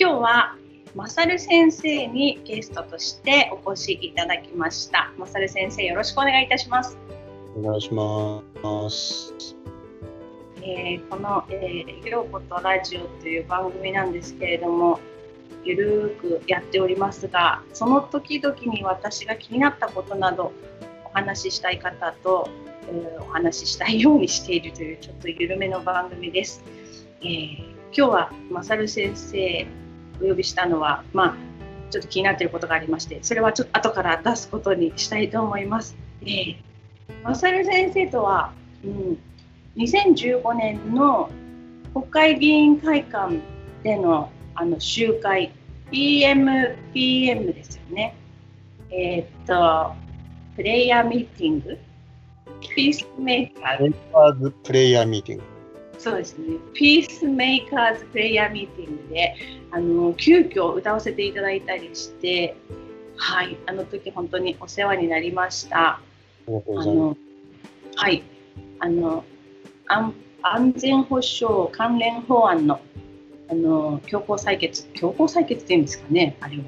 今日はまさる先生にゲストとしてお越しいただきました。まさる先生、よろしくお願いいたします。お願いします。えー、この、えー、ようことラジオという番組なんですけれども、ゆるーくやっておりますが、その時々に私が気になったことなどお話ししたい方と、えー、お話ししたいようにしているというちょっと緩めの番組です。えー、今日はまさる先生お呼びしたのは、まあ、ちょっと気になっていることがありまして、それはちょっと後から出すことにしたいと思います。えー、マサル先生とは、うん、2015年の国会議員会館でのあの集会 PMPM ですよね。えー、っと、プレイヤーミーティング？ピースメーカー。プレイヤーミーティング。そうですね、ピースメーカーズプレイヤーミーティングで、あの急遽歌わせていただいたりして、はい、あの時本当にお世話になりました。あのはい、あの安安全保障関連法案のあの強行採決、強行採決っていうんですかね、あれを。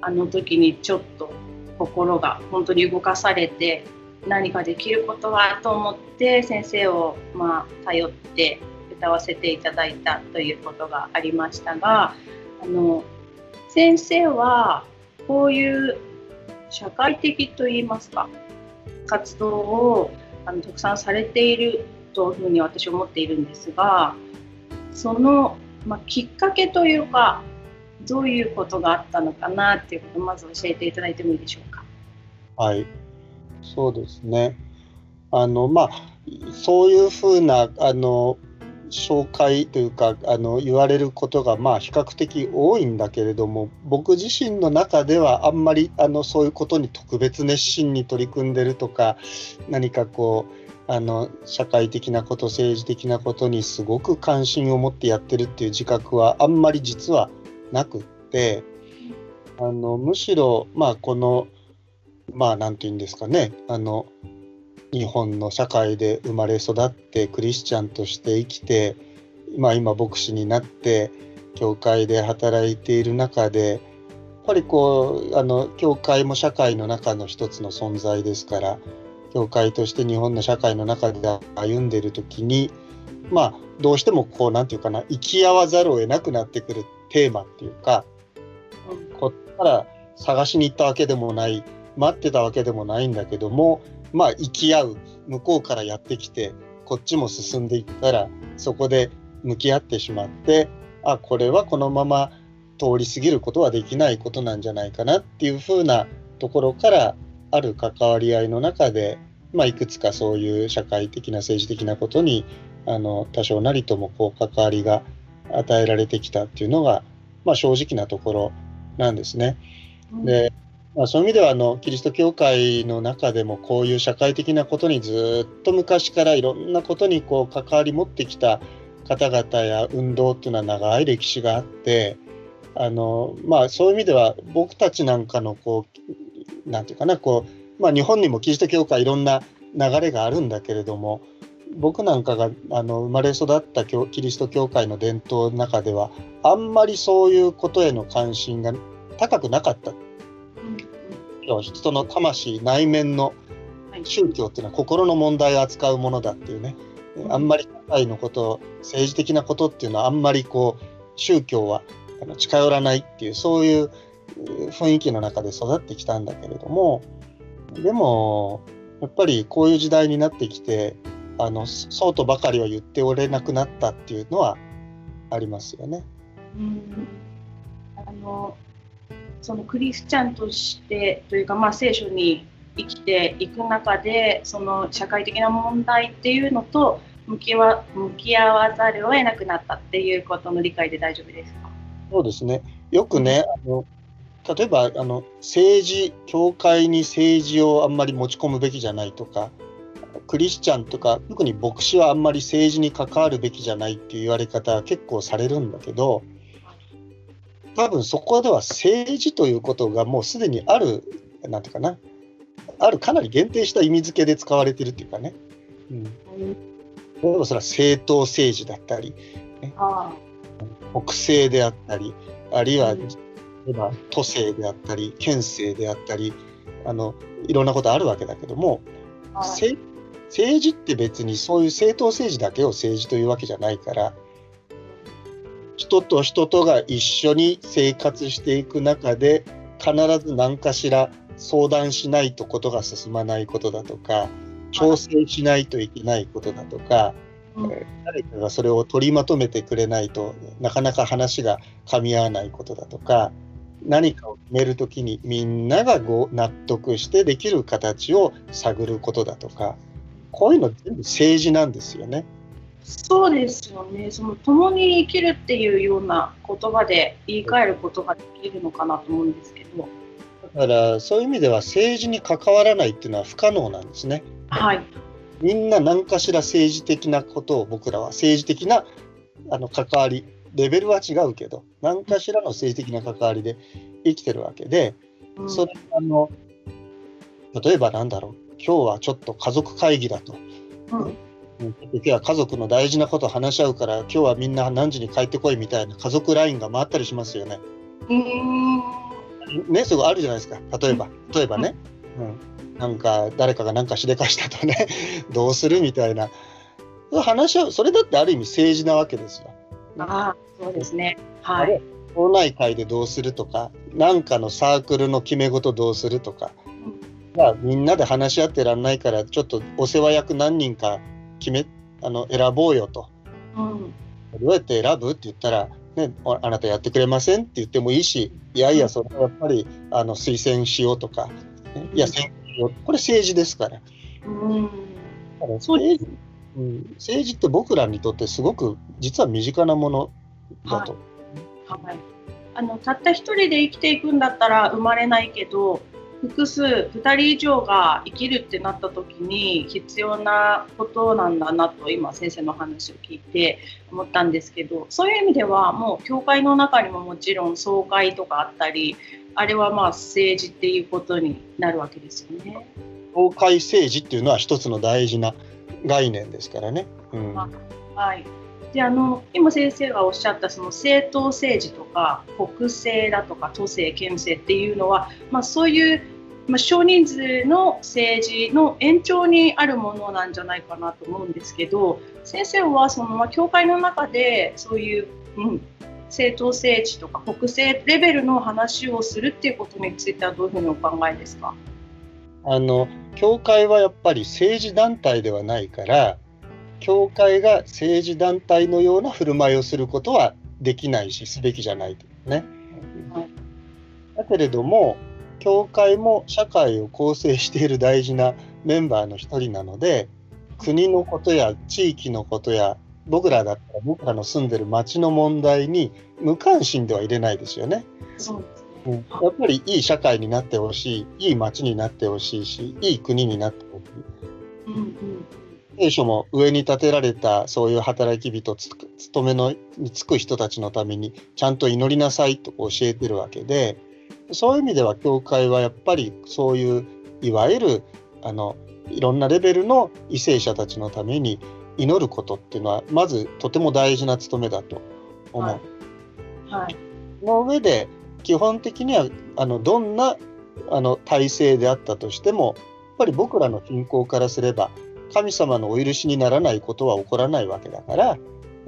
あの時にちょっと心が本当に動かされて、何かできることはと思って先生をまあ頼って歌わせていただいたということがありましたがあの先生はこういう社会的といいますか活動をあのたくさんされているというふうに私は思っているんですがその、まあ、きっかけというかどういうことがあったのかなっていうことをまず教えていただいてもいいでしょうか？はいそうですね。あのまあそういうふうなあの紹介というかあの言われることがまあ比較的多いんだけれども僕自身の中ではあんまりあのそういうことに特別熱心に取り組んでるとか何かこうあの社会的なこと政治的なことにすごく関心を持ってやってるっていう自覚はあんまり実はなくってあのむしろまあこのまあ何て言うんですかね。あの日本の社会で生まれ育ってクリスチャンとして生きて、まあ、今牧師になって教会で働いている中でやっぱりこうあの教会も社会の中の一つの存在ですから教会として日本の社会の中で歩んでいる時にまあどうしてもこう何て言うかな生き合わざるを得なくなってくるテーマっていうかこっから探しに行ったわけでもない待ってたわけでもないんだけどもまあ生き合う向こうからやってきてこっちも進んでいったらそこで向き合ってしまってあこれはこのまま通り過ぎることはできないことなんじゃないかなっていうふうなところからある関わり合いの中で、まあ、いくつかそういう社会的な政治的なことにあの多少なりともこう関わりが与えられてきたっていうのが、まあ、正直なところなんですね。でまあ、そういう意味ではあのキリスト教会の中でもこういう社会的なことにずっと昔からいろんなことにこう関わり持ってきた方々や運動っていうのは長い歴史があってあの、まあ、そういう意味では僕たちなんかのこうなんていうかなこう、まあ、日本にもキリスト教会いろんな流れがあるんだけれども僕なんかがあの生まれ育ったキリスト教会の伝統の中ではあんまりそういうことへの関心が高くなかった。人の魂内面の宗教っていうのは心の問題を扱うものだっていうね、あんまり社会のこと政治的なことっていうのはあんまりこう宗教は近寄らないっていうそういう雰囲気の中で育ってきたんだけれどもでもやっぱりこういう時代になってきてあのそうとばかりは言っておれなくなったっていうのはありますよね。うん。あのそのクリスチャンとしてというか、まあ、聖書に生きていく中でその社会的な問題っていうのと向きわ向き合わざるを得なくなったっていうことの理解で大丈夫ですか？そうですね。よくねあの例えばあの政治教会に政治をあんまり持ち込むべきじゃないとかクリスチャンとか特に牧師はあんまり政治に関わるべきじゃないっていう言われ方は結構されるんだけど多分そこでは政治ということがもうすでにある、なんていうかな、あるかなり限定した意味付けで使われてるっていうかね。うん。例えばそれは政党政治だったり、ね、国政であったり、あるいは、今都政であったり県政であったりあのいろんなことあるわけだけども、はい、政治って別にそういう政党政治だけを政治というわけじゃないから人と人とが一緒に生活していく中で必ず何かしら相談しないとことが進まないことだとか調整しないといけないことだとか、うん、誰かがそれを取りまとめてくれないとなかなか話が噛み合わないことだとか何かを決める時にみんながご納得してできる形を探ることだとかこういうの全部政治なんですよね。そうですよね。その共に生きるっていうような言葉で言い換えることができるのかなと思うんですけど。だからそういう意味では政治に関わらないっていうのは不可能なんですね。はい。みんな何かしら政治的なことを僕らは政治的なあの関わりレベルは違うけど何かしらの政治的な関わりで生きてるわけで、うん、それあの例えばなんだろう今日はちょっと家族会議だと。うん今日は家族の大事なことを話し合うから今日はみんな何時に帰ってこいみたいな家族 LINE が回ったりしますよね。ねそこあるじゃないですか。例えば例えばね、うん、なんか誰かが何かしでかしたとね。どうするみたいな。話し合うそれだってある意味政治なわけですよ。あそうですね。はい。町内会でどうするとか、何かのサークルの決め事どうするとか、うん、まあ、みんなで話し合ってらんないから、ちょっとお世話役何人か決めあの選ぼうよと。うん、どうやって選ぶって言ったら、ね、あなたやってくれませんって言ってもいいし、いやいや、それはやっぱりあの推薦しようとか、いや、選挙しよう、これ政治ですから。うん、政治うん、政治って僕らにとってすごく実は身近なものだと。はい、はい、あのたった一人で生きていくんだったら生まれないけど複数2人以上が生きるってなった時に必要なことなんだなと今先生の話を聞いて思ったんですけどそういう意味ではもう教会の中にももちろん総会とかあったりあれはまあ政治っていうことになるわけですよね。総会政治っていうのは一つの大事な概念ですからね。うん、はいであの今先生がおっしゃったその政党政治とか国政だとか都政県政っていうのは、まあ、そういう、まあ、少人数の政治の延長にあるものなんじゃないかなと思うんですけど先生はその、まあ、教会の中でそういう、うん、政党政治とか国政レベルの話をするっていうことについてはどういうふうにお考えですか？あの教会はやっぱり政治団体ではないから教会が政治団体のような振る舞いをすることはできないしすべきじゃないとね。だけれども教会も社会を構成している大事なメンバーの一人なので国のことや地域のことや僕らだったら僕らの住んでる町の問題に無関心ではいれないですよね。そううん、やっぱりいい社会になってほしい、いい街になってほしいし、いい国になってほしい。うんうん聖書も上に立てられたそういう働き人勤めのに就く人たちのためにちゃんと祈りなさいと教えてるわけでそういう意味では教会はやっぱりそういういわゆるあのいろんなレベルの為政者たちのために祈ることっていうのはまずとても大事な務めだと思う。はい、はい、の上で基本的にはあのどんなあの体制であったとしてもやっぱり僕らの信仰からすれば神様のお許しにならないことは起こらないわけだから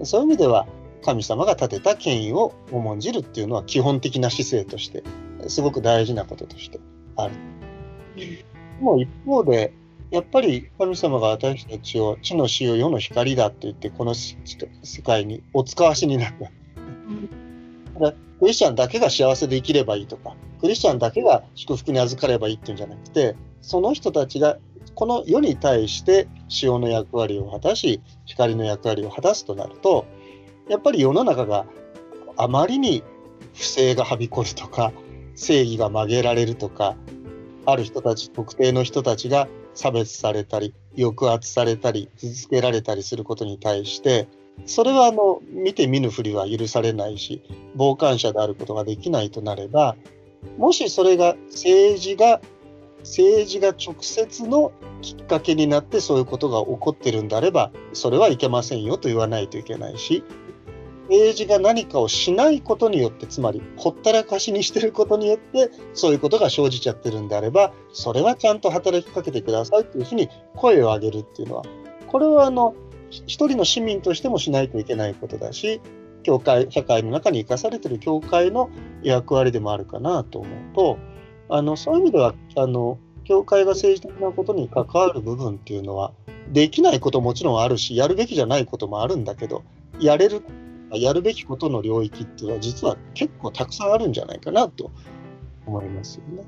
そういう意味では神様が立てた権威を重んじるっていうのは基本的な姿勢としてすごく大事なこととしてある。もう一方でやっぱり神様が私たちを地の死を世の光だって言ってこの世界にお使わしになった。クリスチャンだけが幸せで生きればいいとか、クリスチャンだけが祝福に預かればいいっていうんじゃなくて、その人たちがこの世に対して塩の役割を果たし、光の役割を果たすとなると、やっぱり世の中があまりに不正がはびこるとか、正義が曲げられるとか、ある人たち、特定の人たちが差別されたり、抑圧されたり、傷つけられたりすることに対して、それはあの見て見ぬふりは許されないし傍観者であることができないとなればもしそれが政治が政治が直接のきっかけになってそういうことが起こってるんであればそれはいけませんよと言わないといけないし政治が何かをしないことによってつまりほったらかしにしてることによってそういうことが生じちゃってるんであればそれはちゃんと働きかけてくださいというふうに声を上げるっていうのはこれはあの一人の市民としてもしないといけないことだし教会社会の中に生かされてる教会の役割でもあるかなと思うとあのそういう意味ではあの教会が政治的なことに関わる部分っていうのはできないこともちろんあるしやるべきじゃないこともあるんだけどやれるやるべきことの領域っていうのは実は結構たくさんあるんじゃないかなと思いますよね。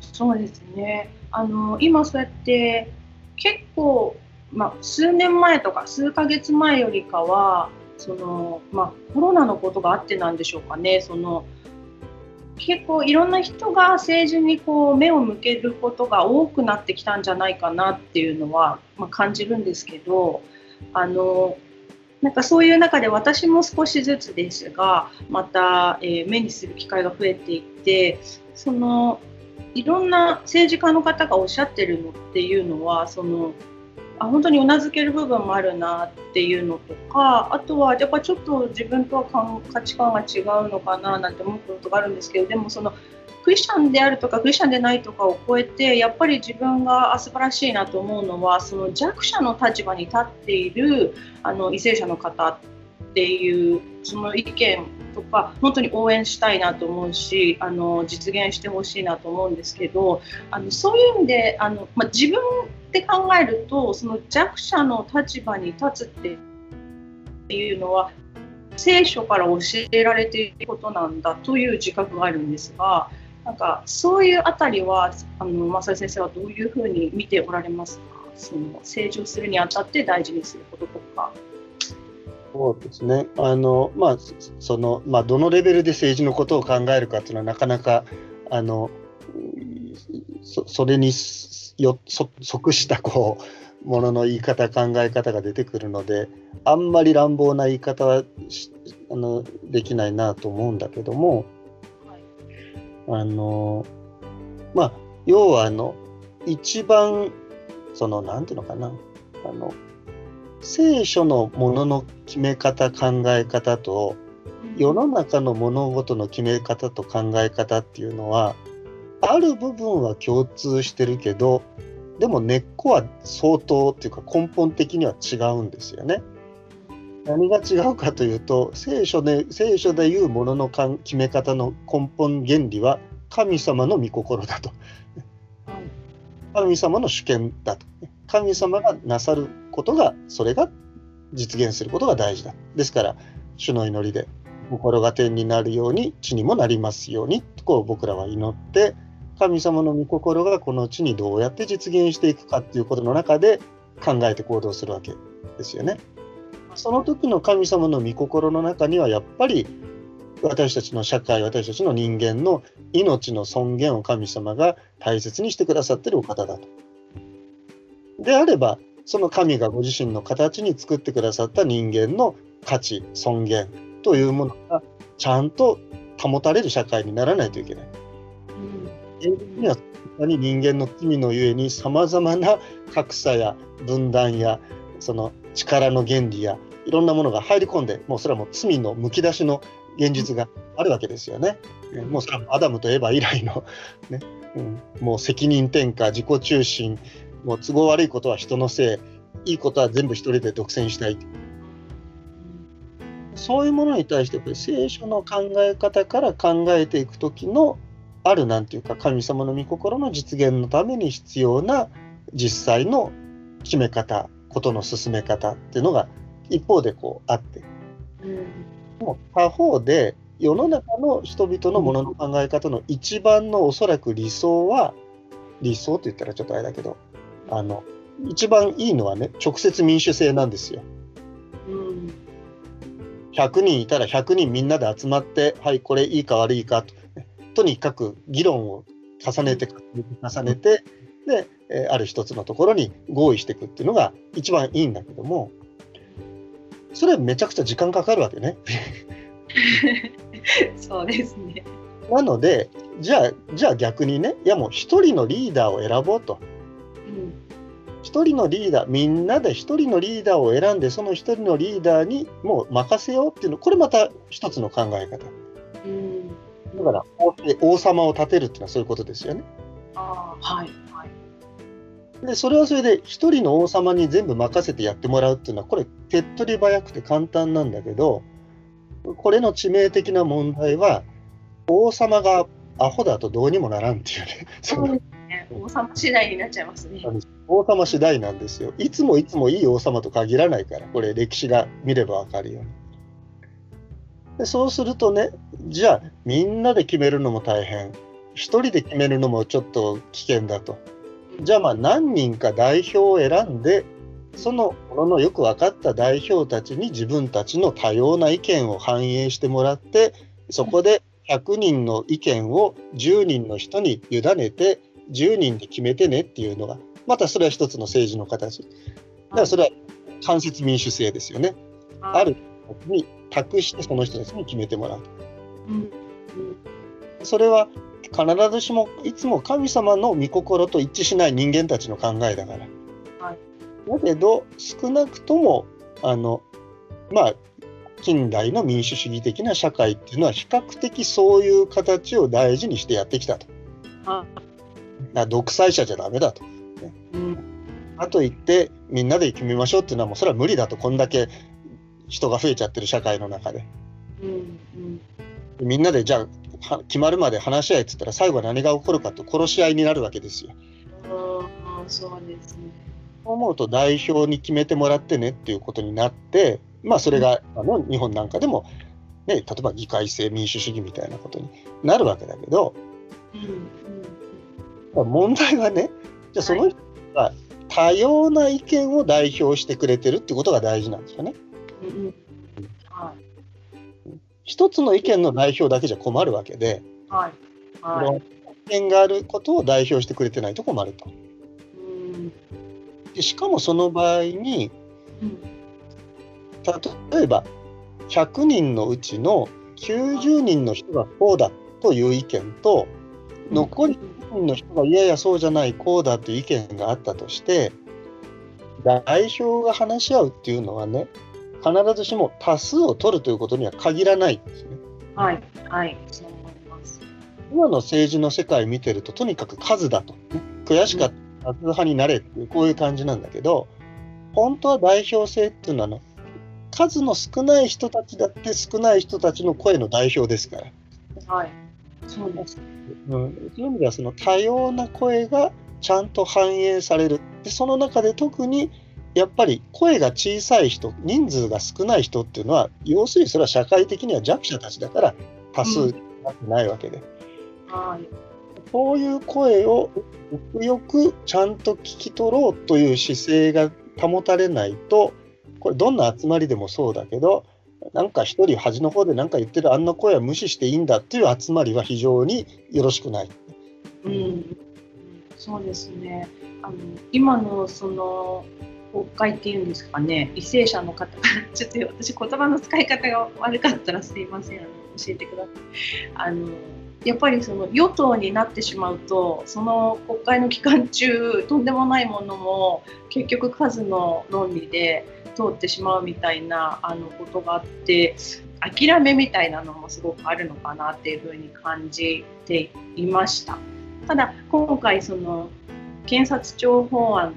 そうですねあの今そうやって結構、まあ、数年前とか数ヶ月前よりかはその、まあ、コロナのことがあってなんでしょうかねその結構いろんな人が政治にこう目を向けることが多くなってきたんじゃないかなっていうのは、まあ、感じるんですけどあのなんかそういう中で私も少しずつですがまた、えー、目にする機会が増えていってそのいろんな政治家の方がおっしゃってるのっていうのはそのあ本当にうなずける部分もあるなっていうのとかあとはやっぱちょっと自分とは価値観が違うのかななんて思うことがあるんですけどでもそのクリスチャンであるとかクリスチャンでないとかを超えてやっぱり自分があ素晴らしいなと思うのはその弱者の立場に立っているあの為政者の方ていうその意見とか本当に応援したいなと思うしあの実現してほしいなと思うんですけどあのそういう意味であの、まあ、自分で考えるとその弱者の立場に立つっていうのは聖書から教えられていることなんだという自覚があるんですが。なんかそういうあたりはあの正井先生はどういうふうに見ておられますか？その成長するにあたって大事にすることとか。そうですね。あの、まあそのまあ、どのレベルで政治のことを考えるかっていうのはなかなかあのそそれによそ即したこうものの言い方考え方が出てくるのであんまり乱暴な言い方はあのできないなと思うんだけどもあのまあ要はあの一番そのなんていうのかなあの聖書のものの決め方考え方と世の中の物事の決め方と考え方っていうのはある部分は共通してるけどでも根っこは相当っていうか根本的には違うんですよね。何が違うかというと聖書で聖書でいうものの決め方の根本原理は神様の御心だと。神様の主権だと。神様がなさることがそれが実現することが大事だ。ですから主の祈りで心が天になるように地にもなりますようにとこう僕らは祈って神様の御心がこの地にどうやって実現していくかっていうことの中で考えて行動するわけですよね。その時の神様の御心の中にはやっぱり私たちの社会私たちの人間の命の尊厳を神様が大切にしてくださってるお方だと。であればその神がご自身の形に作ってくださった人間の価値尊厳というものがちゃんと保たれる社会にならないといけない。現実にはに人間の罪のゆえにさまざまな格差や分断やその力の原理やいろんなものが入り込んでもうそれはもう罪のむき出しの現実があるわけですよね。もうそれはアダムとエヴァ以来の、ねうん、もう責任転嫁自己中心もう都合悪いことは人のせいいいことは全部一人で独占したい。そういうものに対して聖書の考え方から考えていく時のあるなんていうか神様の御心の実現のために必要な実際の決め方ことの進め方っていうのが一方でこうあって、うん、もう他方で世の中の人々のものの考え方の一番のおそらく理想は理想って言ったらちょっとあれだけどあの一番いいのはね直接民主制なんですよ。うん、100人いたら100人みんなで集まってはいこれいいか悪いかととにかく議論を重ねて重ねてで、えある一つのところに合意していくっていうのが一番いいんだけどもそれめちゃくちゃ時間かかるわけね。そうですねなのでじゃあじゃあ逆にねいやもう一人のリーダーを選ぼうと。一人のリーダーみんなで一人のリーダーを選んでその一人のリーダーにもう任せようっていうのこれまた一つの考え方。うんだから王様を立てるっていうのはそういうことですよね。あはいはい。でそれはそれで一人の王様に全部任せてやってもらうっていうのはこれ手っ取り早くて簡単なんだけどこれの致命的な問題は王様がアホだとどうにもならんっていうね。そう。王様次第になっちゃいますね。王様次第なんですよ。いつもいつもいい王様と限らないから、これ歴史が見ればわかるように。でそうするとね、じゃあみんなで決めるのも大変、一人で決めるのもちょっと危険だと。じゃあまあ何人か代表を選んで、そのもののよく分かった代表たちに自分たちの多様な意見を反映してもらって、そこで100人の意見を10人の人に委ねて、10人で決めてねっていうのが、またそれは一つの政治の形。だからそれは間接民主制ですよね。ある人に託してその人たちに決めてもらう。うんそれは必ずしもいつも神様の御心と一致しない人間たちの考えだから。はいだけど少なくともあのまあ近代の民主主義的な社会っていうのは比較的そういう形を大事にしてやってきたと。あだ独裁者じゃダメだと。うんあと言ってみんなで決めましょうっていうのはもうそれは無理だとこんだけ人が増えちゃってる社会の中で。うんうんみんなでじゃあは決まるまで話し合いっつったら最後は何が起こるかと殺し合いになるわけですよ。あーそうですね。思うと代表に決めてもらってねっていうことになってまあそれがあの日本なんかでも、ね、例えば議会制民主主義みたいなことになるわけだけどうんうん問題はねじゃあその人が多様な意見を代表してくれてるってことが大事なんですよね。はい。一つの意見の代表だけじゃ困るわけで、はい。は。ない。意見があることを代表してくれてないと困ると。うん。でしかもその場合にうん例えば100人のうちの90人の人がこうだという意見と残り10人の人がいやいやそうじゃないこうだという意見があったとして代表が話し合うっていうのはね必ずしも多数を取るということには限らないんですね。はいはいそう思います。今の政治の世界見てるととにかく数だと、ね、悔しかった多数派になれっていうこういう感じなんだけど本当は代表制っていうのはあの数の少ない人たちだって少ない人たちの声の代表ですから、はいそうです。うん、そういう意味ではその多様な声がちゃんと反映されるでその中で特にやっぱり声が小さい人人数が少ない人っていうのは要するにそれは社会的には弱者たちだから多数になってないわけで。はいそういう声をよくよくちゃんと聞き取ろうという姿勢が保たれないと、これどんな集まりでもそうだけど、なんか一人端の方で何か言ってるあんな声は無視していいんだっていう集まりは非常によろしくない。うんそうですね。あの今のその国会っていうんですかね、為政者の方からちょっと私言葉の使い方が悪かったらすいません。あの教えてください。あのやっぱりその与党になってしまうとその国会の期間中とんでもないものも結局数の論理で通ってしまうみたいなあのことがあって諦めみたいなのもすごくあるのかなっていうふうに感じていました。ただ今回その検察庁法案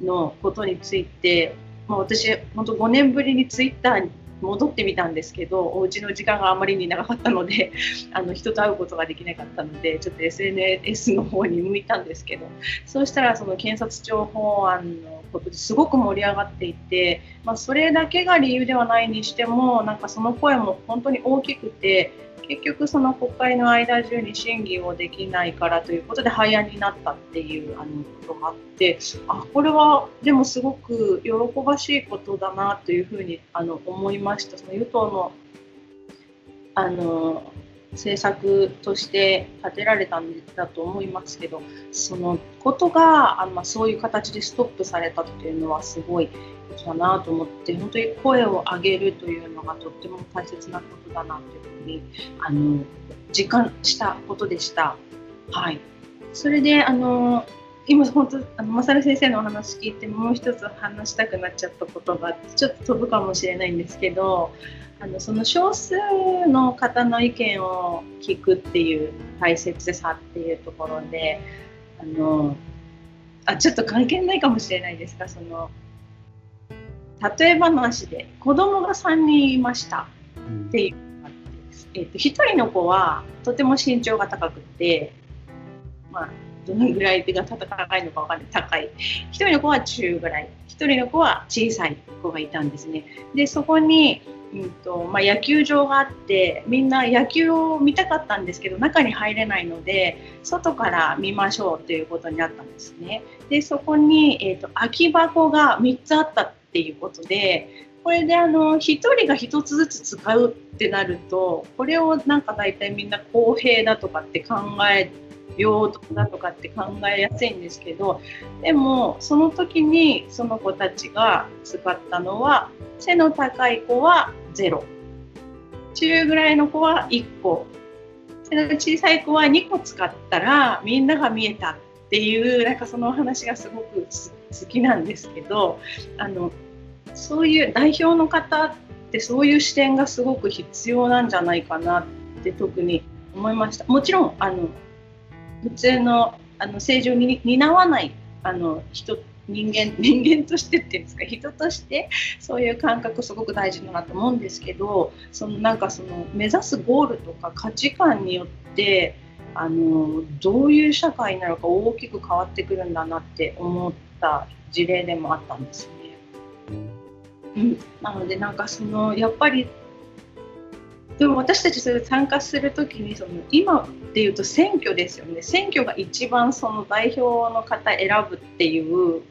のことについて、まあ、私本当5年ぶりにツイッターに戻ってみたんですけどお家の時間があまりに長かったので あの人と会うことができなかったのでちょっと SNS の方に向いたんですけどそうしたらその検察庁法案のことですごく盛り上がっていて、まあ、それだけが理由ではないにしてもなんかその声も本当に大きくて結局その国会の間中に審議をできないからということで廃案になったっていうあのことがあってあこれはでもすごく喜ばしいことだなというふうにあの思いました。その与党のあの政策として立てられたんだと思いますけどそのことがあの、ま、そういう形でストップされたというのはすごいことだなと思って本当に声を上げるというのがとっても大切なことだなというふうにあの実感したことでした。はい、それであの今本当あのマサル先生のお話聞いてもう一つ話したくなっちゃったことがちょっと飛ぶかもしれないんですけどあのその少数の方の意見を聞くっていう大切さっていうところであのあちょっと関係ないかもしれないですがその例え話で子供が3人いましたっていう、えー、と1人の子はとても身長が高くて、まあ、どのぐらい手が高いのか分かんない。高い。1人の子は中ぐらい。1人の子は小さい子がいたんですね。でそこに、うんとまあ、野球場があってみんな野球を見たかったんですけど中に入れないので外から見ましょうということになったんですね。でそこに、えーと、空き箱が3つあったっていうことでこれであの1人が1つずつ使うってなるとこれをなんか大体みんな公平だとかって考えて平等だとかって考えやすいんですけどでもその時にその子たちが使ったのは背の高い子は0中ぐらいの子は1個背の小さい子は2個使ったらみんなが見えたっていうなんかその話がすごく好きなんですけどあのそういう代表の方ってそういう視点がすごく必要なんじゃないかなって特に思いました。もちろんあの普通のあの政治を担わないあの人人間 人間としてっていうんですか人としてそういう感覚すごく大事だなと思うんですけどそのなんかその目指すゴールとか価値観によってあのどういう社会なるか大きく変わってくるんだなって思った事例でもあったんですね。うん、なのでなんかそのやっぱりでも私たちそれ参加するときにその今でいうと選挙ですよね。選挙が一番その代表の方選ぶっていう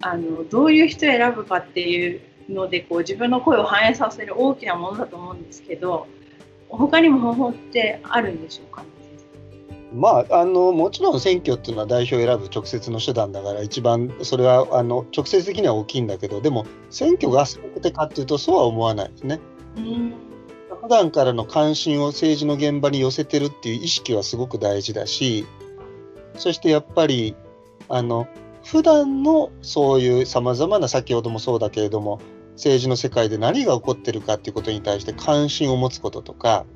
あのどういう人を選ぶかっていうのでこう自分の声を反映させる大きなものだと思うんですけど他にも方法ってあるんでしょうか、ね、まあ、あのもちろん選挙っていうのは代表を選ぶ直接の手段だから一番それはあの直接的には大きいんだけどでも選挙が全てかっていうとそうは思わないですね。うん普段からの関心を政治の現場に寄せてるっていう意識はすごく大事だしそしてやっぱりあの普段のそういうさまざまな先ほどもそうだけれども政治の世界で何が起こってるかっていうことに対して関心を持つこととか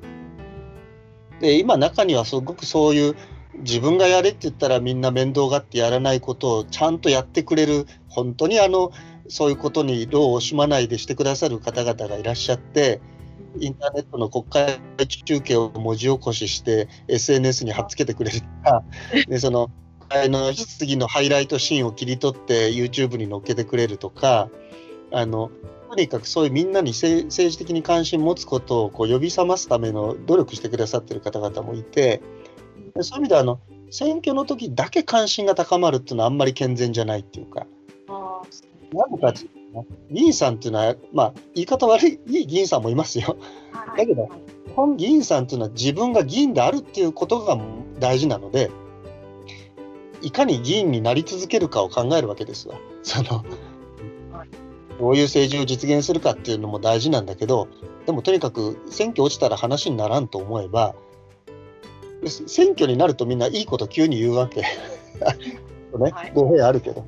で今中にはすごくそういう自分がやれって言ったらみんな面倒がってやらないことをちゃんとやってくれる本当にあのそういうことに労を惜しまないでしてくださる方々がいらっしゃってインターネットの国会中継を文字起こしして SNS に貼っつけてくれるとかで その会の質疑のハイライトシーンを切り取って YouTube に載っけてくれるとかあのとにかくそういうみんなに政治的に関心を持つことをこう呼び覚ますための努力してくださってる方々もいてそういう意味ではあの選挙の時だけ関心が高まるっていうのはあんまり健全じゃないっていうか。なんか議員さんっていうのは、まあ、言い方悪いいい議員さんもいますよ。だけど、本議員さんっていうのは自分が議員であるっていうことが大事なので、いかに議員になり続けるかを考えるわけですわ。そのどういう政治を実現するかっていうのも大事なんだけど、でもとにかく選挙落ちたら話にならんと思えば、選挙になるとみんないいこと急に言うわけ。ね、語弊あるけど。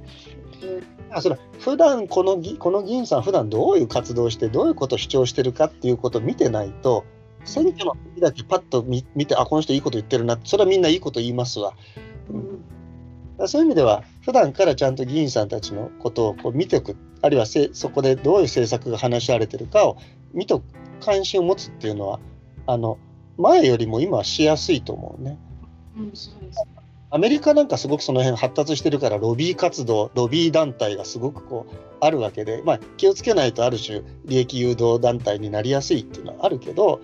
それ普段このこの議員さん普段どういう活動してどういうことを主張してるかっていうことを見てないと選挙の時だけパッと見てあこの人いいこと言ってるなそれはみんないいこと言いますわ。うん、そういう意味では普段からちゃんと議員さんたちのことをこう見ておくあるいはせそこでどういう政策が話し合われてるかを見と関心を持つっていうのはあの前よりも今はしやすいと思うね。うん、そうですアメリカなんかすごくその辺発達してるからロビー活動ロビー団体がすごくこうあるわけで、まあ、気をつけないとある種利益誘導団体になりやすいっていうのはあるけど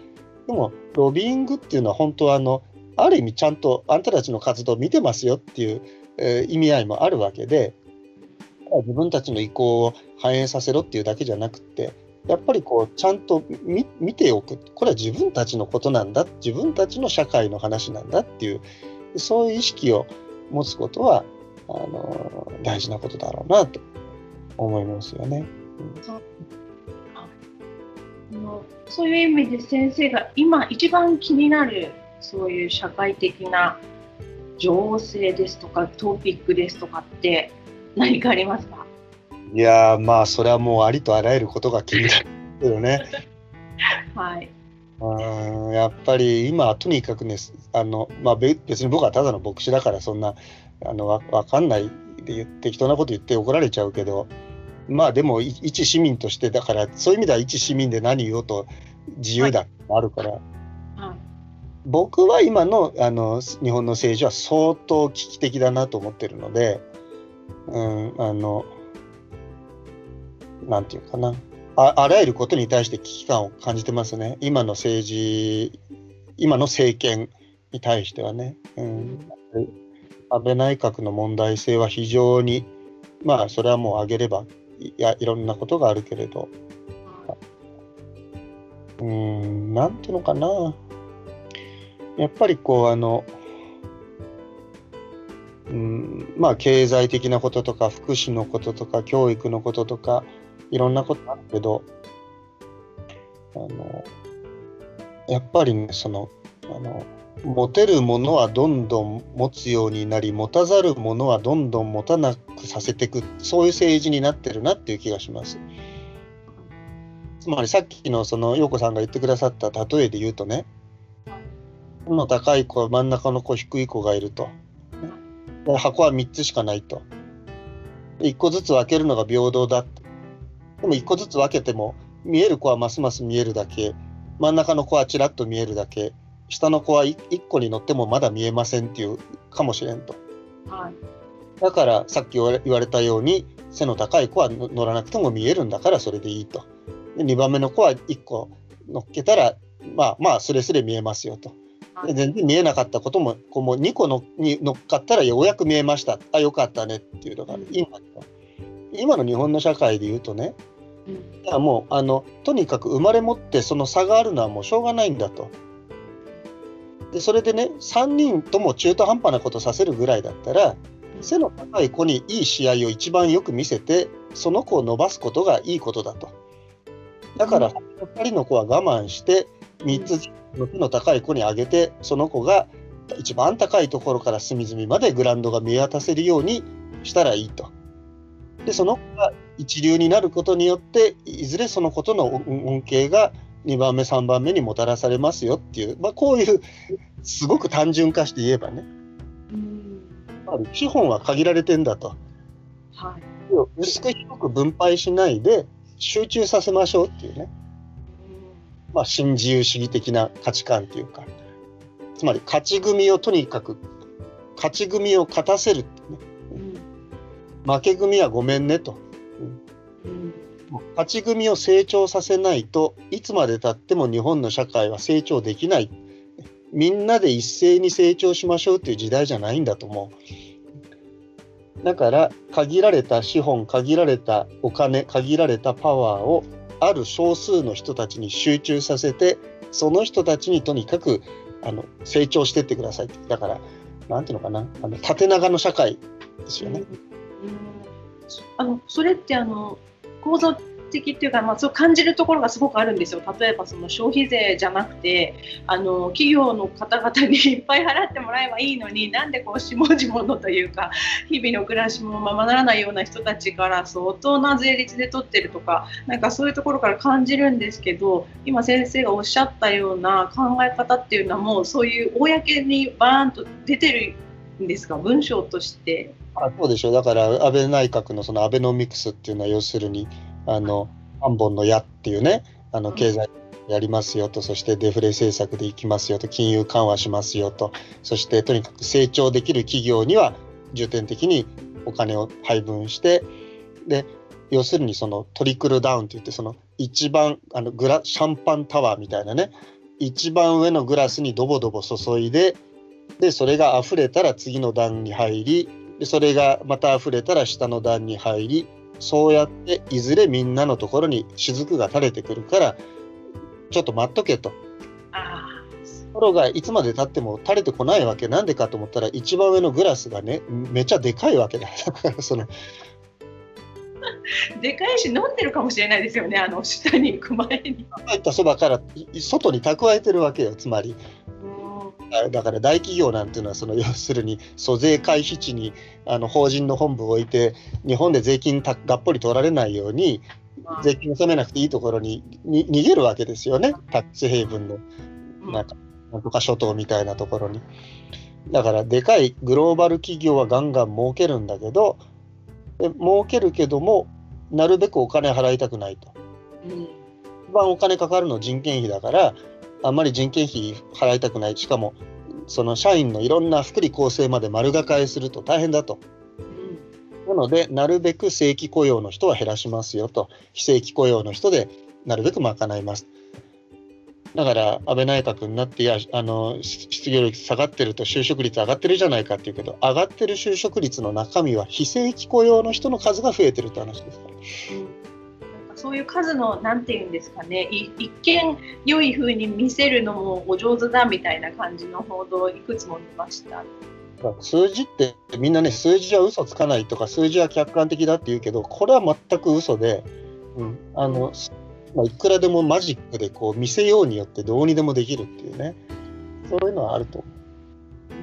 でもロビーングっていうのは本当はあのある意味ちゃんとあんたたちの活動を見てますよっていう、えー、意味合いもあるわけで自分たちの意向を反映させろっていうだけじゃなくてやっぱりこうちゃんと見ておく。これは自分たちのことなんだ。自分たちの社会の話なんだっていうそういう意識を持つことはあの大事なことだろうなと思いますよね。うん、そういう意味で先生が今一番気になるそういう社会的な情勢ですとかトピックですとかって何かありますか？いやまあそれはもうありとあらゆることが気になるけどね。はいうんやっぱり今とにかくねあの、まあ、別に僕はただの牧師だからそんなあのわ分かんないで適当なこと言って怒られちゃうけどまあでも一市民としてだからそういう意味では一市民で何言おうと自由だってあるから、はい。はい、僕は今のあの日本の政治は相当危機的だなと思ってるので、うん、あのなんていうかなああらゆることに対して危機感を感じてますね。今の政治今の政権に対してはね。うん。安倍内閣の問題性は非常にまあそれはもう挙げればいやいろんなことがあるけれど。うんなんていうのかな。やっぱりこうあのうんまあ経済的なこととか福祉のこととか教育のこととかいろんなことあるけどあのやっぱりねそのあの持てるものはどんどん持つようになり持たざるものはどんどん持たなくさせていくそういう政治になってるなっていう気がします。つまりさっきのその陽子さんが言ってくださった例えで言うとねの高い子真ん中の子低い子がいると。箱は3つしかないと。1個ずつ分けるのが平等だでも1個ずつ分けても見える子はますます見えるだけ。真ん中の子はちらっと見えるだけ。下の子は1個に乗ってもまだ見えませんっていうかもしれんと。はい、だからさっき言われたように背の高い子は乗らなくても見えるんだからそれでいいと。で2番目の子は1個乗っけたらまあまあすれすれ見えますよと。で全然見えなかったこともこうも2個のに乗っかったらようやく見えました。あよかったねっていうのが今今の日本の社会で言うとね、いやもうあのとにかく生まれ持ってその差があるのはもうしょうがないんだと。でそれでね3人とも中途半端なことさせるぐらいだったら背の高い子にいい試合を一番よく見せてその子を伸ばすことがいいことだと。だから2人の子は我慢して3つの背の高い子に上げてその子が一番高いところから隅々までグラウンドが見渡せるようにしたらいいと。でその子が一流になることによっていずれそのことの恩恵が2番目3番目にもたらされますよっていう、まあ、こういうすごく単純化して言えばね、資本は限られてんだと、はい、薄く広く分配しないで集中させましょうっていうね、まあ、新自由主義的な価値観っていうか。つまり勝ち組をとにかく勝ち組を勝たせるってね、負け組はごめんねと。うん。勝ち組を成長させないといつまでたっても日本の社会は成長できない。みんなで一斉に成長しましょうっていう時代じゃないんだと思う。だから限られた資本限られたお金限られたパワーをある少数の人たちに集中させてその人たちにとにかくあの成長してってください。だからなんていうのかな。あの縦長の社会ですよね。あのそれってあの構造的っていうか、まあ、そう感じるところがすごくあるんですよ。例えばその消費税じゃなくてあの企業の方々にいっぱい払ってもらえばいいのになんでこう下々のというか日々の暮らしもままならないような人たちから相当な税率で取ってるとかなんかそういうところから感じるんですけど今先生がおっしゃったような考え方っていうのはもうそういう公にバーンと出てるですか？文章として。あそうでしょ。うだから安倍内閣のそのアベノミクスっていうのは要するにあの3本の矢っていうねあの経済やりますよとそしてデフレ政策でいきますよと金融緩和しますよとそしてとにかく成長できる企業には重点的にお金を配分してで要するにそのトリクルダウンって言ってその一番あのグラシャンパンタワーみたいなね一番上のグラスにドボドボ注いででそれが溢れたら次の段に入りでそれがまた溢れたら下の段に入りそうやっていずれみんなのところに雫が垂れてくるからちょっと待っとけと。ところがいつまでたっても垂れてこないわけ。なんでかと思ったら一番上のグラスがねめちゃでかいわけだ。だからその。でかいし飲んでるかもしれないですよねあの下に行く前に入ったそばから外に蓄えてるわけよつまり。だから大企業なんていうのはその要するに租税回避地にあの法人の本部を置いて日本で税金たがっぽり取られないように税金を納めなくていいところにに逃げるわけですよね。タックスヘイブンのなんかなんとか諸島みたいなところに。だからでかいグローバル企業はガンガン儲けるんだけどで儲けるけどもなるべくお金払いたくないと。うん。一番お金かかるの人件費だからあんまり人件費払いたくないしかもその社員のいろんな福利厚生まで丸がかえすると大変だと。うんなのでなるべく正規雇用の人は減らしますよと非正規雇用の人でなるべく賄います。だから安倍内閣になっていやあのし失業率下がってると就職率上がってるじゃないかっていうけど上がってる就職率の中身は非正規雇用の人の数が増えてるって話ですから。そういう数のなんていうんですかねい一見良い風に見せるのもお上手だみたいな感じの報道をいくつも見ました。数字ってみんなね数字は嘘つかないとか数字は客観的だって言うけどこれは全く嘘で、うんあのまあ、いくらでもマジックでこう見せようによってどうにでもできるっていうねそういうのはあると思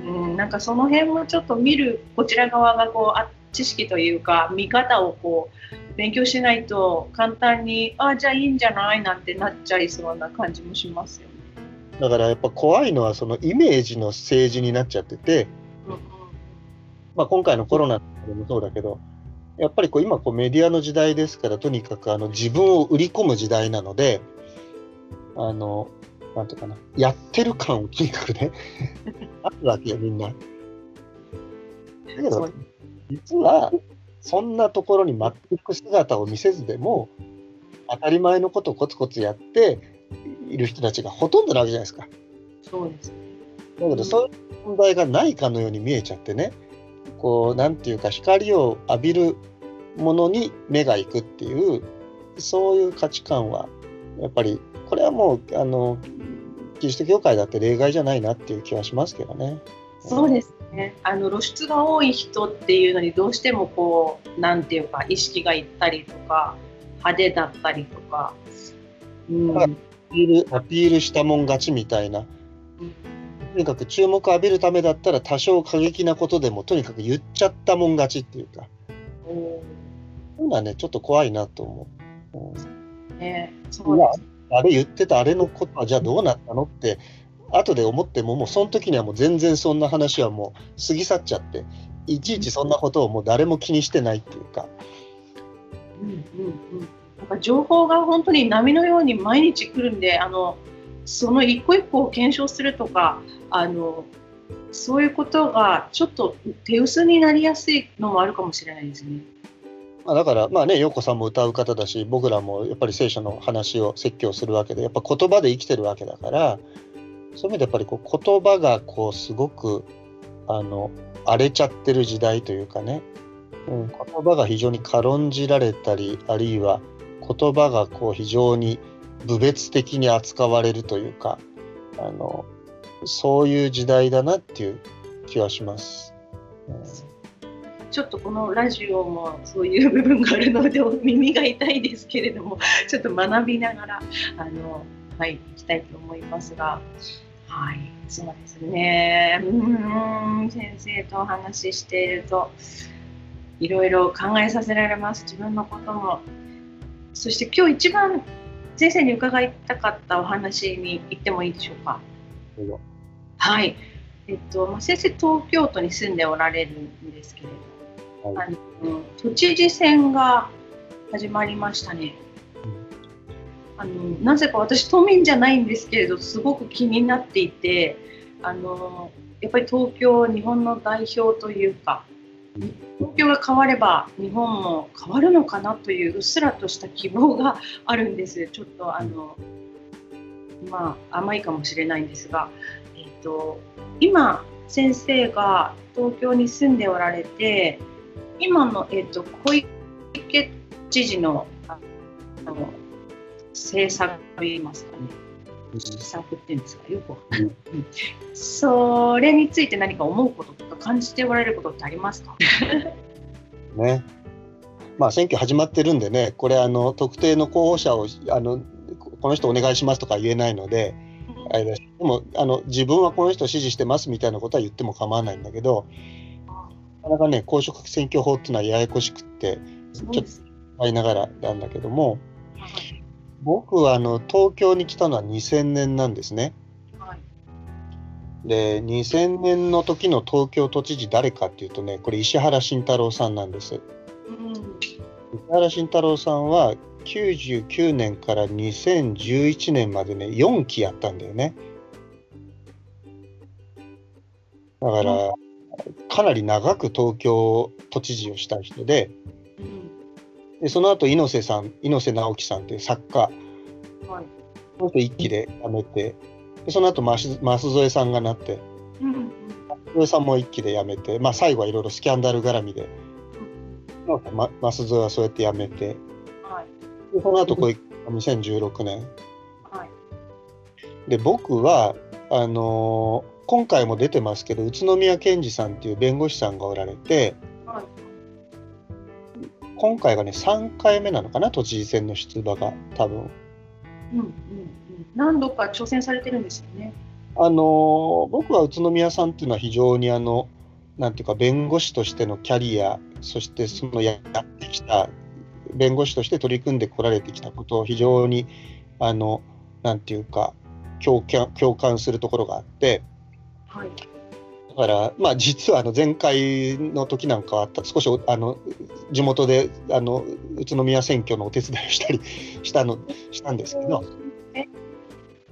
うん、なんかその辺もちょっと見るこちら側がこうあ知識というか見方をこう勉強しないと簡単にあじゃあいいんじゃないなんてなっちゃいそうな感じもしますよね。うだからやっぱ怖いのはそのイメージの政治になっちゃってて、うんまあ、今回のコロナでもそうだけどやっぱりこう今こうメディアの時代ですからとにかくあの自分を売り込む時代なのであのなんていうかなやってる感をとにかくね あるわけよみんな。だけど実はそんなところに全く姿を見せずでも当たり前のことをコツコツやっている人たちがほとんどなわけじゃないですか。そうですね。だけどそういう問題がないかのように見えちゃってねこうなんていうか光を浴びるものに目が行くっていうそういう価値観はやっぱりこれはもうあのキリスト教会だって例外じゃないなっていう気はしますけどね。そうですね。あの露出が多い人っていうのにどうしてもこうなんていうか意識がいったりとか派手だったりとか。うん、アピールアピールしたもん勝ちみたいな。とにかく注目を浴びるためだったら多少過激なことでもとにかく言っちゃったもん勝ちっていうかおーそういうのはねちょっと怖いなと思う。うんね、そうですあれ言ってたあれのことはじゃあどうなったのって後で思ってももうその時にはもう全然そんな話はもう過ぎ去っちゃっていちいちそんなことをもう誰も気にしてないっていうかうんうんうん、なんか情報が本当に波のように毎日来るんであのその一個一個を検証するとかあのそういうことがちょっと手薄になりやすいのもあるかもしれないですね。まあだからまあね陽子さんも歌う方だし僕らもやっぱり聖書の話を説教するわけでやっぱ言葉で生きてるわけだからそういう意味でやっぱりこう言葉がこうすごくあの荒れちゃってる時代というかね、うん、言葉が非常に軽んじられたりあるいは言葉がこう非常に侮蔑的に扱われるというかあのそういう時代だなっていう気はします。うん。ちょっとこのラジオもそういう部分があるので耳が痛いですけれどもちょっと学びながらあのはいいきたいと思いますがはい。そうですね。うーん先生とお話ししているといろいろ考えさせられます。自分のことも。そして今日一番先生に伺いたかったお話に行ってもいいでしょうか？はい。えっとまあ先生東京都に住んでおられるんですけれどはい。あの都知事選が始まりましたね。あのなぜか私都民じゃないんですけれどすごく気になっていてあのやっぱり東京日本の代表というか東京が変われば日本も変わるのかなといううっすらとした希望があるんです。ちょっとあの、まあ甘いかもしれないんですが、えっと今先生が東京に住んでおられて今の、えっと小池知事のあの政策といいますかね。施策っていうんですか？よくわかんない、うん。それについて何か思うこととか感じておられることってありますか？ね。まあ選挙始まってるんでね、これあの特定の候補者をあのこの人お願いしますとか言えないので、あれでもあの自分はこの人を支持してますみたいなことは言っても構わないんだけどなかなかね公職選挙法っていうのはややこしくってちょっとありながらなんだけども僕はあの東京に来たのは2000年なんですね。で2000年の時の東京都知事誰かっていうとねこれ石原慎太郎さんなんです。うん、石原慎太郎さんは99年から2011年までね4期やったんだよね。だから、かなり長く東京都知事をした人で、でその後猪瀬さん猪瀬直樹さんっていう作家、はい、その1期で辞めてでその後舛添さんがなって、うん、舛添さんも1期で辞めて、まあ、最後はいろいろスキャンダル絡みで、うん、ま、舛添はそうやって辞めて、はい、でその後こう2016年、はい、で僕はあのー、今回も出てますけど宇都宮健児さんっていう弁護士さんがおられて、今回がね3回目なのかな？都知事選の出馬が多分。うんうん、何度か挑戦されてるんですよね。あの僕は宇都宮さんっていうのは非常にあのなんていうか弁護士としてのキャリアそしてそのやってきた弁護士として取り組んでこられてきたことを非常にあのなんていうか共感共感するところがあって、はい、だから、まあ、実はあの前回の時なんかは少しあの地元であの宇都宮選挙のお手伝いをしたり したのしたんですけど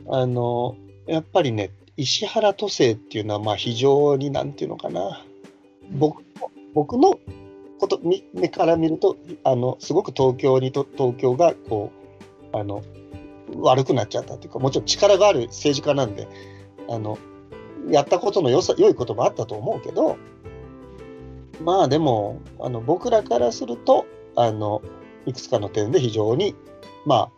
あのやっぱりね石原都政っていうのはまあ非常になんていうのかな。僕僕のこと目から見るとあのすごく東京にと東京がこうあの悪くなっちゃったっていうかもちろん力がある政治家なんであのやったことの良さ良いこともあったと思うけどまあでもあの僕らからするとあのいくつかの点で非常にまあ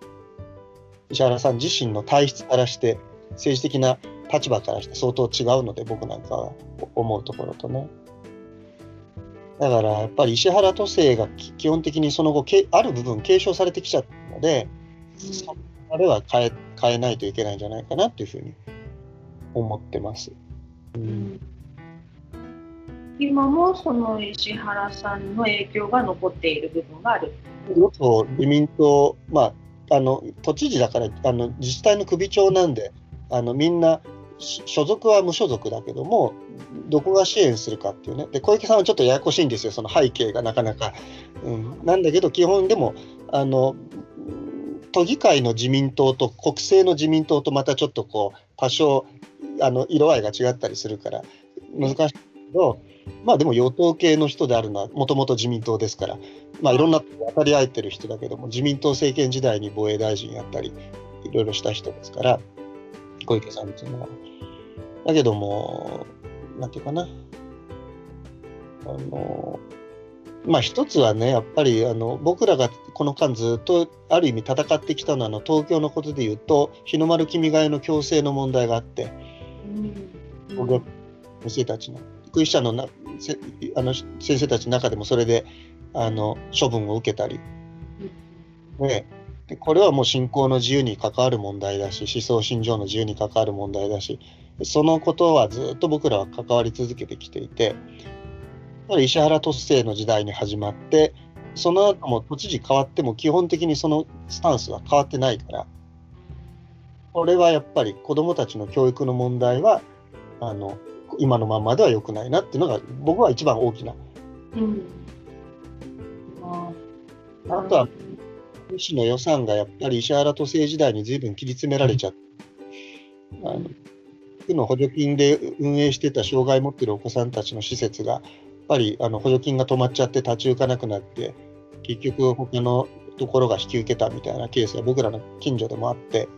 石原さん自身の体質からして政治的な立場からして相当違うので僕なんかは思うところとね。だからやっぱり石原都政が基本的にその後ある部分継承されてきちゃったので、あれは変え変えないといけないんじゃないかなっていうふうに思ってます。うん、今もその石原さんの影響が残っている部分がある。元自民党、まあ、あの都知事だからあの自治体の首長なんであのみんな所属は無所属だけどもどこが支援するかっていうねで小池さんはちょっとややこしいんですよその背景がなかなか。うん、なんだけど基本でもあの都議会の自民党と国政の自民党とまたちょっとこう多少あの色合いが違ったりするから難しいけど、まあでも与党系の人であるのはもともと自民党ですから、まあ、いろんな渡り合えてる人だけども自民党政権時代に防衛大臣やったりいろいろした人ですから小池さんっていうのは。だけどもなんていうかなあのまあ一つはねやっぱりあの僕らがこの間ずっとある意味戦ってきたのはあの東京のことでいうと日の丸君が代の強制の問題があって。先生たちのクリスチャンのなせあの先生たちの中でもそれであの処分を受けたり、ででこれはもう信仰の自由に関わる問題だし思想信条の自由に関わる問題だしそのことはずっと僕らは関わり続けてきていて石原都政の時代に始まってその後も都知事変わっても基本的にそのスタンスは変わってないからこれはやっぱり子どもたちの教育の問題はあの今のままでは良くないなっていうのが僕は一番大きな。うん、あとは市の予算がやっぱり石原都政時代に随分切り詰められちゃって、あの区の補助金で運営してた障害を持ってるお子さんたちの施設がぱりあの補助金が止まっちゃって立ち行かなくなって結局他のところが引き受けたみたいなケースが僕らの近所でもあって。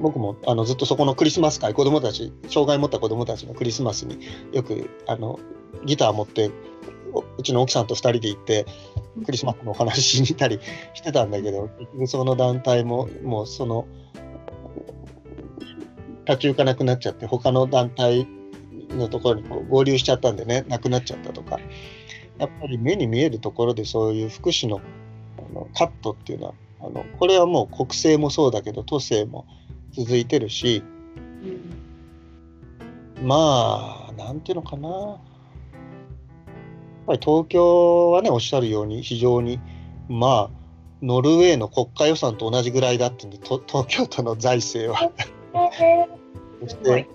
僕もあのずっとそこのクリスマス会子供たち障害を持った子供たちのクリスマスによくあのギター持ってうちの奥さんと2人で行ってクリスマスのお話しに行ったりしてたんだけど結局その団体ももうその立ち行かなくなっちゃって他の団体のところにこう合流しちゃったんでねなくなっちゃったとかやっぱり目に見えるところでそういう福祉のあのカットっていうのはあのこれはもう国政もそうだけど都政も続いてるし、うんまあ、なんていうのかな。やっぱり東京はね、おっしゃるように、非常に、まあ、ノルウェーの国家予算と同じぐらいだってんで、と東京都の財政は。そして、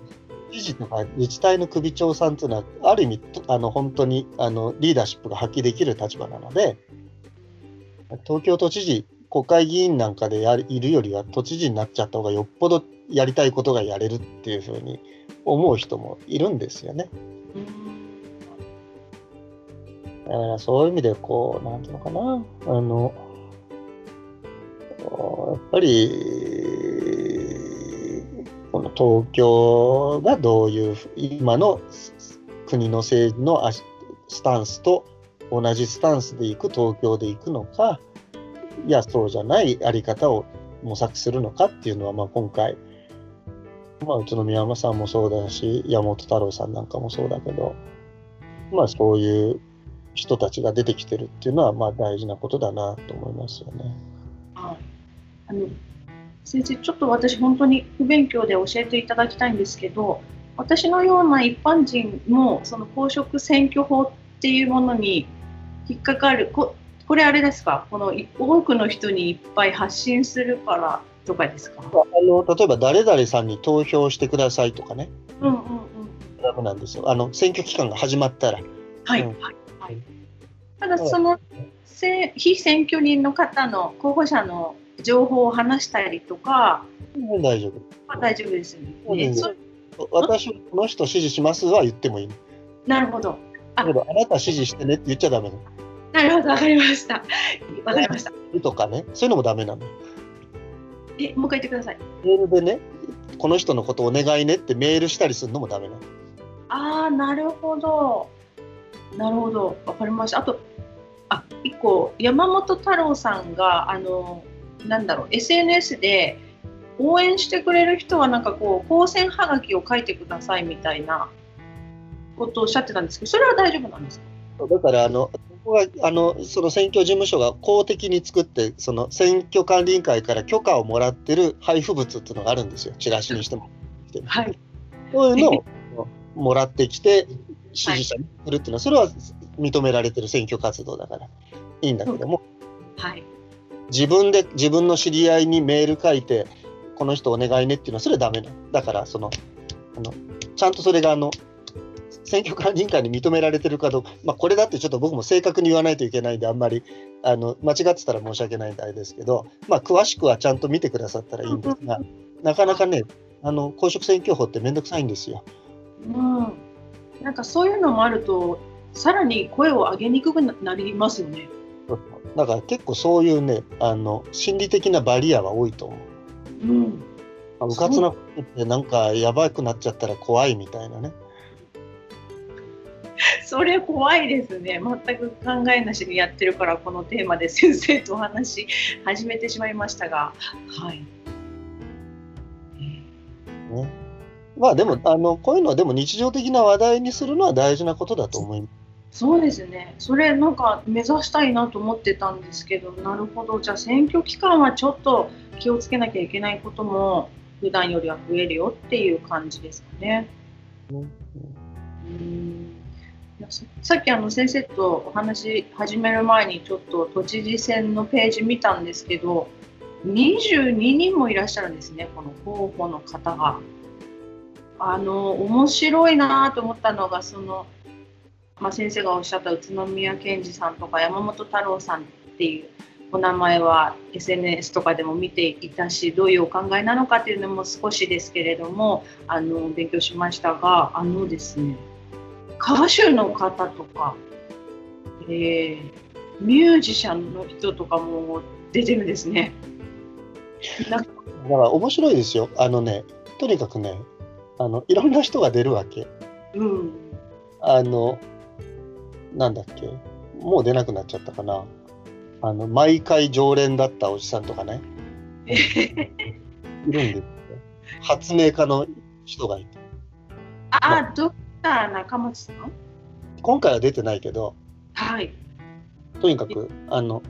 知事とか自治体の首長さんっていうのは、ある意味、あの本当にあのリーダーシップが発揮できる立場なので、東京都知事、国会議員なんかでやいるよりは、都知事になっちゃった方がよっぽどやりたいことがやれるっていうふうに思う人もいるんですよね。だからそういう意味で、こう、なんていうのかな、あの、やっぱり、この東京がどういう、今の国の政治のスタンスと同じスタンスでいく東京でいくのか、いや、そうじゃないあり方を模索するのかっていうのは、まあ、今回、まあ、宇都宮山さんもそうだし、山本太郎さんなんかもそうだけど、まあ、そういう人たちが出てきてるっていうのは、まあ、大事なことだなと思いますよね。あの先生、ちょっと私、本当に不勉強で教えていただきたいんですけど、私のような一般人も、その公職選挙法っていうものに引っかかる、ここれ、あれですか、このい多くの人にいっぱい発信するからとかですか？あの例えば、誰々さんに投票してくださいとかね、うんうんうん。ダメなんですよ。あの選挙期間が始まったら。はい、うんはい、はい。ただ、その、せ非選挙人の方の候補者の情報を話したりとか、もう大丈夫。まあ大丈夫ですよね。うんそう私、この人支持しますは言ってもいい。なるほど。あだけど、あなた支持してねって言っちゃダメなの。なるほど、わかりました。わかりました。とかね、そういうのもダメなの。え、もう一回言ってください。メールでね、この人のことお願いねってメールしたりするのもダメなの。ああ、なるほど。なるほど、わかりました。あと、あ、一個、山本太郎さんが、あの、なんだろう、SNS で応援してくれる人は、なんかこう、当選はがきを書いてくださいみたいなことをおっしゃってたんですけど、それは大丈夫なんですか？だからあの、ここがあのその選挙事務所が公的に作って、その選挙管理委員会から許可をもらってる配布物っていうのがあるんですよ、チラシにしても。はい。そういうのを もらってきて、支持者にするっていうのは、それは認められてる選挙活動だからいいんだけども、はい。自分で自分の知り合いにメール書いて、この人お願いねっていうのは、それはダメなの。だからそのあの、ちゃんとそれがあの選挙管理委員会に認められてるかどうか、まあ、これだってちょっと僕も正確に言わないといけないんで、あんまりあの間違ってたら申し訳ないんであれですけど、まあ、詳しくはちゃんと見てくださったらいいんですが、なかなかね、あの公職選挙法ってめんどくさいんですよ。うん。なんかそういうのもあると、さらに声を上げにくくなりますよね。だから結構そういうね、あの心理的なバリアは多いと思う。うん。あうかつなことってなんかやばくなっちゃったら怖いみたいなね。それ怖いですね。全く考えなしにやってるから、このテーマで先生とお話し始めてしまいましたが、はい。ねまあでもあのこういうのはでも日常的な話題にするのは大事なことだと思います。そうですね。それなんか目指したいなと思ってたんですけど、なるほど。じゃあ選挙期間はちょっと気をつけなきゃいけないことも普段よりは増えるよっていう感じですかね。うんさっきあの先生とお話始める前にちょっと都知事選のページ見たんですけど22人もいらっしゃるんですねこの候補の方が。あの面白いなと思ったのがその、まあ、先生がおっしゃった宇都宮健児さんとか山本太郎さんっていうお名前は SNS とかでも見ていたしどういうお考えなのかっていうのも少しですけれどもあの勉強しましたがあのですね歌手の方とか、えーミュージシャンの人とかも出てるんですね。なんかだから面白いですよ。あのね、とにかくね、あのいろんな人が出るわけ。うん、あの、なんだっけ、もう出なくなっちゃったかな？あの毎回常連だったおじさんとかね、いるんですよ。発明家の人がいて。あ、ドクター中松さん？今回は出てないけど、はい。とにかくあの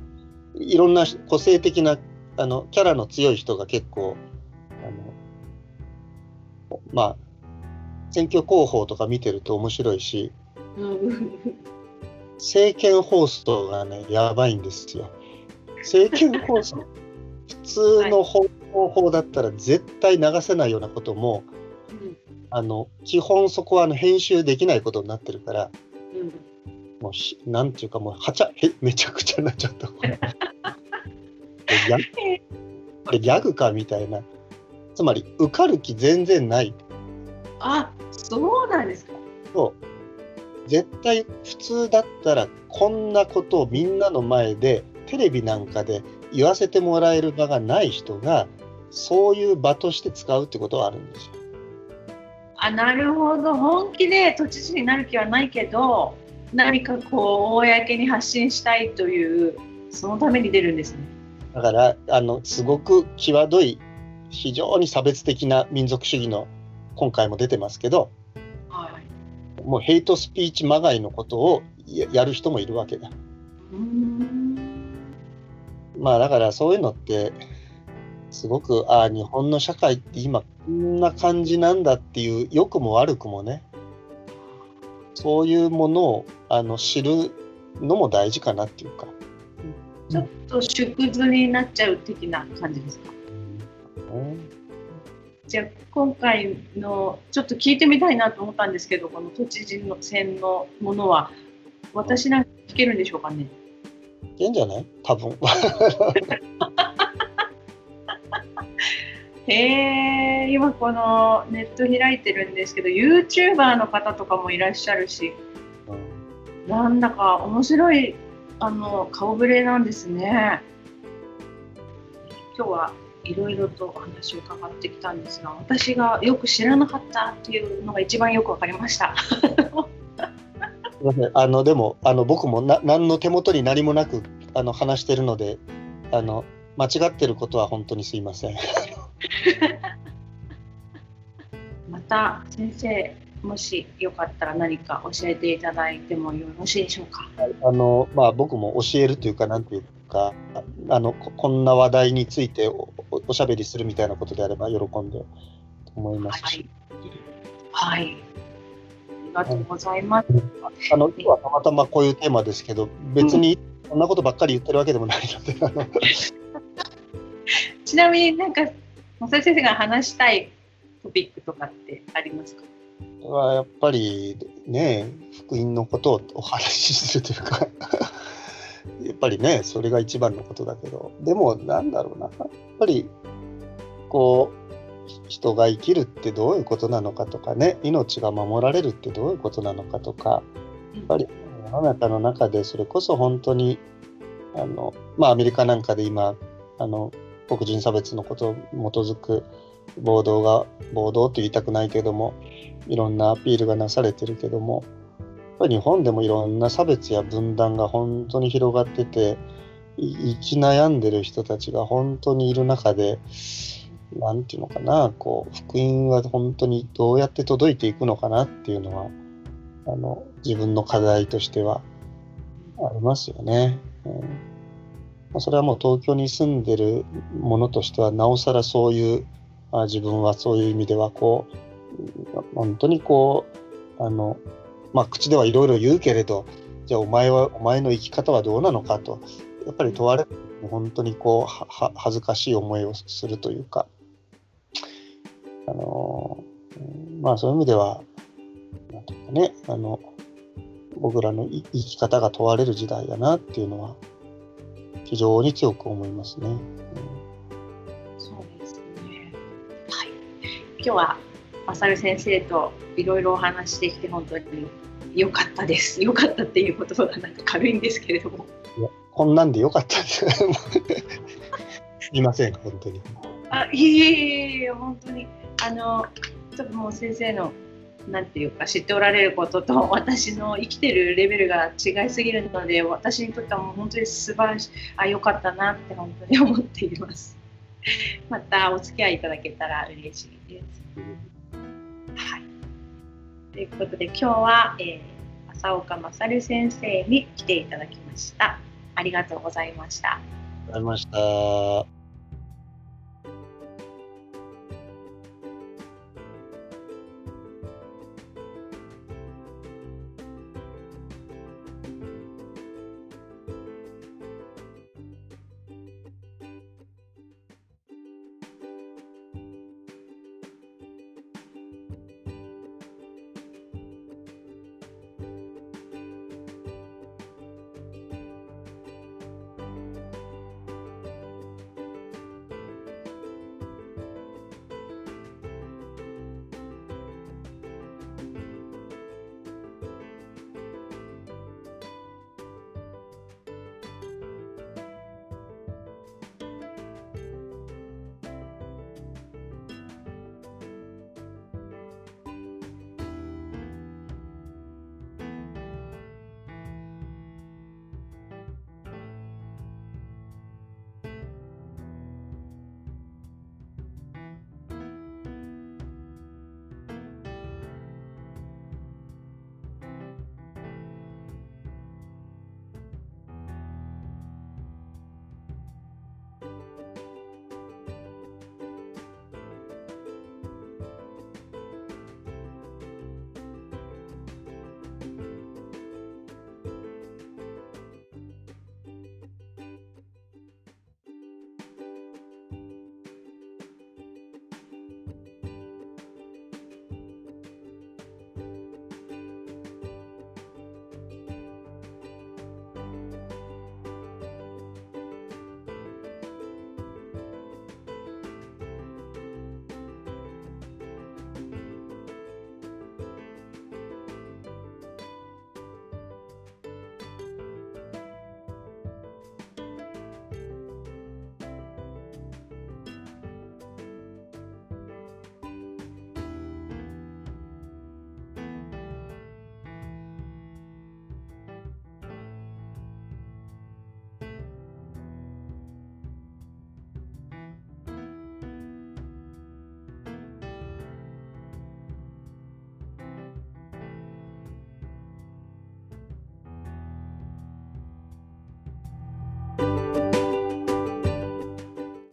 いろんな個性的なあのキャラの強い人が結構あのまあ選挙広報とか見てると面白いし、うん政見放送がねやばいんですよ。政見放送 普通の方法だったら絶対流せないようなことも、うんあの基本そこはあの編集できないことになってるからうんもうひなんていうかもうはちゃへめちゃくちゃになっちゃった。これギャこれギャグかみたいなつまり受かる気全然ないあそうなんですか。と絶対普通だったらこんなことをみんなの前でテレビなんかで言わせてもらえる場がない人がそういう場として使うってことはあるんですよ。あなるほど本気で都知事になる気はないけど何かこう公に発信したいというそのために出るんですね。だからあのすごく際どい非常に差別的な民族主義の今回も出てますけどはい。もうヘイトスピーチまがいのことをややる人もいるわけだ。うーんまあだからそういうのってすごくああ日本の社会って今こんな感じなんだっていう良くも悪くもねそういうものをあの知るのも大事かなっていうか。ちょっと縮図になっちゃう的な感じですか？うんじゃあ今回のちょっと聞いてみたいなと思ったんですけどこの都知事の選のものは私なんか聞けるんでしょうかね？いいんじゃない？多分。へえ今このネット開いてるんですけど YouTuber の方とかもいらっしゃるしなんだか面白いあの顔ぶれなんですね。今日はいろいろとお話を伺ってきたんですが私がよく知らなかったっていうのが一番よくわかりました。すいませんあのでもあの僕もな何の手元に何もなくあの話してるのであの間違ってることは本当にすいません。また先生もしよかったら何か教えていただいてもよろしいでしょうか？あのまあ、僕も教えるというか、なんていうか、あのここんな話題についておおおしゃべりするみたいなことであれば、喜んでと思いますし、はい。はい。ありがとうございます。あの今日はたまたまこういうテーマですけど、別にそんなことばっかり言ってるわけでもないので、あのちなみになんか正先生が話したいトピックとかってありますか？はやっぱりね、福音のことをお話しするというか、やっぱりね、それが一番のことだけど、でも、なんだろうな、やっぱりこう、人が生きるってどういうことなのかとかね、命が守られるってどういうことなのかとか、やっぱり世の中の中でそれこそ本当に、あのまあ、アメリカなんかで今、あの黒人差別のことに基づく暴動が、暴動と言いたくないけども、いろんなアピールがなされてるけども、ぱり日本でもいろんな差別や分断が本当に広がってて、生き悩んでる人たちが本当にいる中で、なんていうのかな、こう、福音は本当にどうやって届いていくのかなっていうのは、あの、自分の課題としてはありますよね。うんまそれはもう東京に住んでるものとしては、なおさらそういう、あ自分はそういう意味ではこう、本当にこう、あの、まあ、口ではいろいろ言うけれど、じゃあお前は、お前の生き方はどうなのかと、やっぱり問われる、本当にこう、は恥ずかしい思いをするというか、あの、うんまあそういう意味では、なんていうかね、あの、僕らの生き方が問われる時代だなっていうのは、非常に強く思いますね。そうですね。はい。今日はマサル先生といろいろお話しできて本当に良かったです。良かったっていう言葉がなんか軽いんですけれども。こんなんでよかったです。すいません、本当に。あ、いえいえいえ本当にあのちょっともう先生のなんていうか知っておられることと私の生きてるレベルが違いすぎるので私にとってはもう本当に素晴らしいあ良かったなって本当に思っています。またお付き合いいただけたら嬉しいです。ということで今日は、えー、浅岡勝先生に来ていただきました。ありがとうございました。ありがとうございました。